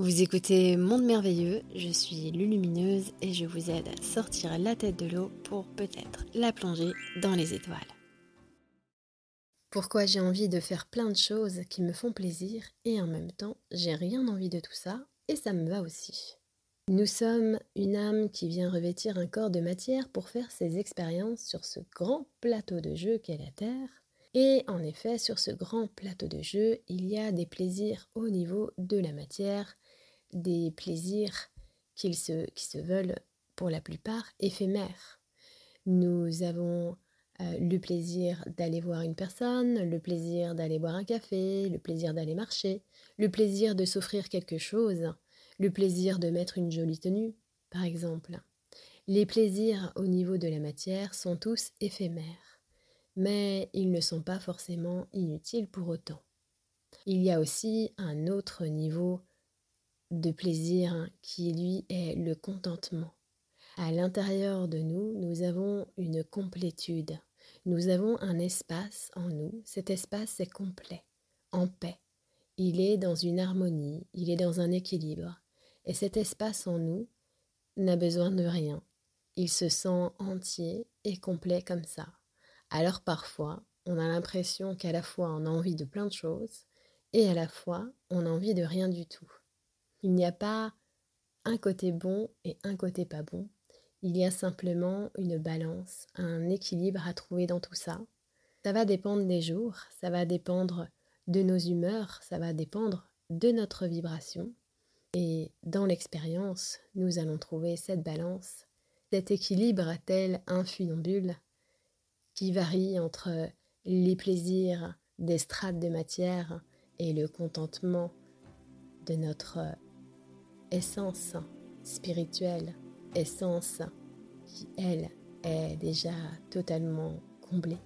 Vous écoutez Monde Merveilleux, je suis Lulumineuse et je vous aide à sortir la tête de l'eau pour peut-être la plonger dans les étoiles. Pourquoi j'ai envie de faire plein de choses qui me font plaisir et en même temps j'ai rien envie de tout ça et ça me va aussi. Nous sommes une âme qui vient revêtir un corps de matière pour faire ses expériences sur ce grand plateau de jeu qu'est la Terre et en effet, sur ce grand plateau de jeu, il y a des plaisirs au niveau de la matière, des plaisirs qui se, veulent pour la plupart éphémères. Nous avons euh, le plaisir d'aller voir une personne, le plaisir d'aller boire un café, le plaisir d'aller marcher, le plaisir de s'offrir quelque chose, le plaisir de mettre une jolie tenue, par exemple. Les plaisirs au niveau de la matière sont tous éphémères mais ils ne sont pas forcément inutiles pour autant. Il y a aussi un autre niveau de plaisir qui, lui, est le contentement. À l'intérieur de nous, nous avons une complétude. Nous avons un espace en nous. Cet espace est complet, en paix. Il est dans une harmonie, il est dans un équilibre. Et cet espace en nous n'a besoin de rien. Il se sent entier et complet comme ça. Alors parfois, on a l'impression qu'à la fois on a envie de plein de choses et à la fois on a envie de rien du tout. Il n'y a pas un côté bon et un côté pas bon. Il y a simplement une balance, un équilibre à trouver dans tout ça. Ça va dépendre des jours, ça va dépendre de nos humeurs, ça va dépendre de notre vibration. Et dans l'expérience, nous allons trouver cette balance, cet équilibre tel un funambule qui varie entre les plaisirs des strates de matière et le contentement de notre essence spirituelle, essence qui, elle, est déjà totalement comblée.